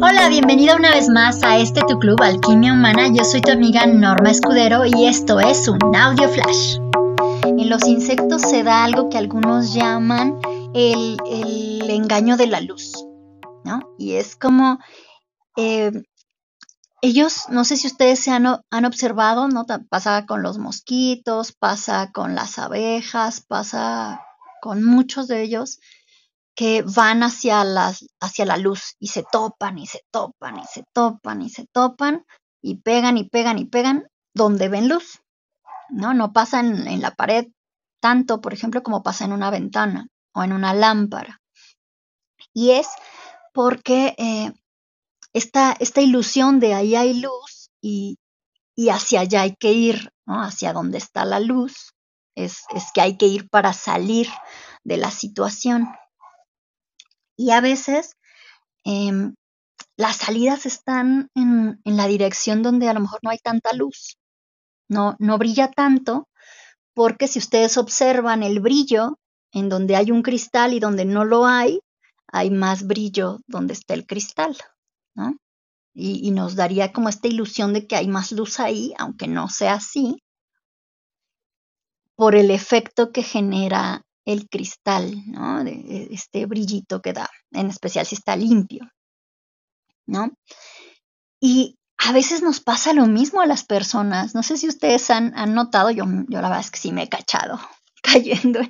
Hola, bienvenida una vez más a este tu club Alquimia Humana. Yo soy tu amiga Norma Escudero y esto es un audio flash. En los insectos se da algo que algunos llaman el, engaño de la luz, ¿no? Y es como eh, ellos, no sé si ustedes se han, han, observado, ¿no? Pasa con los mosquitos, pasa con las abejas, pasa con muchos de ellos que van hacia, las, hacia la luz y se topan y se topan y se topan y se topan y pegan y pegan y pegan donde ven luz. No, no pasa en, la pared tanto, por ejemplo, como pasa en una ventana o en una lámpara. Y es porque eh, esta, esta, ilusión de ahí hay luz y, y hacia allá hay que ir, ¿no? hacia donde está la luz, es, es que hay que ir para salir de la situación. Y a veces em, las salidas están en, la dirección donde a lo mejor no hay tanta luz, no, no brilla tanto, porque si ustedes observan el brillo en donde hay un cristal y donde no lo hay, hay más brillo donde está el cristal, ¿no? Y, y, nos daría como esta ilusión de que hay más luz ahí, aunque no sea así, por el efecto que genera el cristal, ¿no? Este brillito que da, en especial si está limpio, ¿no? Y a veces nos pasa lo mismo a las personas. No sé si ustedes han, notado, yo, yo, la verdad es que sí me he cachado cayendo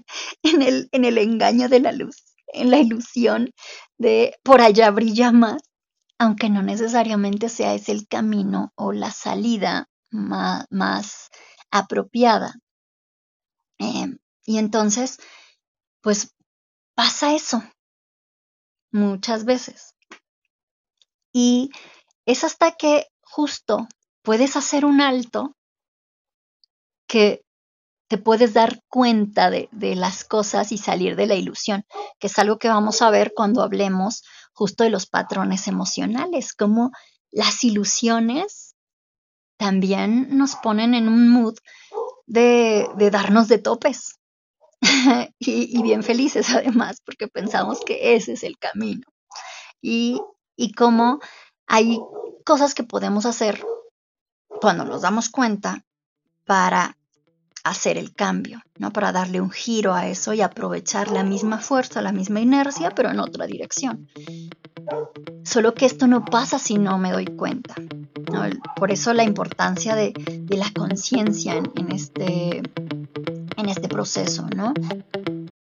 en el, en el engaño de la luz, en la ilusión de por allá brilla más, aunque no necesariamente sea ese el camino o la salida más, más apropiada. Eh, y entonces, pues pasa eso muchas veces. Y es hasta que justo puedes hacer un alto que te puedes dar cuenta de, las cosas y salir de la ilusión, que es algo que vamos a ver cuando hablemos justo de los patrones emocionales, como las ilusiones también nos ponen en un mood de, de darnos de topes, y, bien felices además, porque pensamos que ese es el camino. Y, y cómo hay cosas que podemos hacer cuando nos damos cuenta para hacer el cambio, ¿no? Para darle un giro a eso y aprovechar la misma fuerza, la misma inercia, pero en otra dirección. Solo que esto no pasa si no me doy cuenta. Por eso la importancia de, la conciencia en, este, en este proceso, ¿no?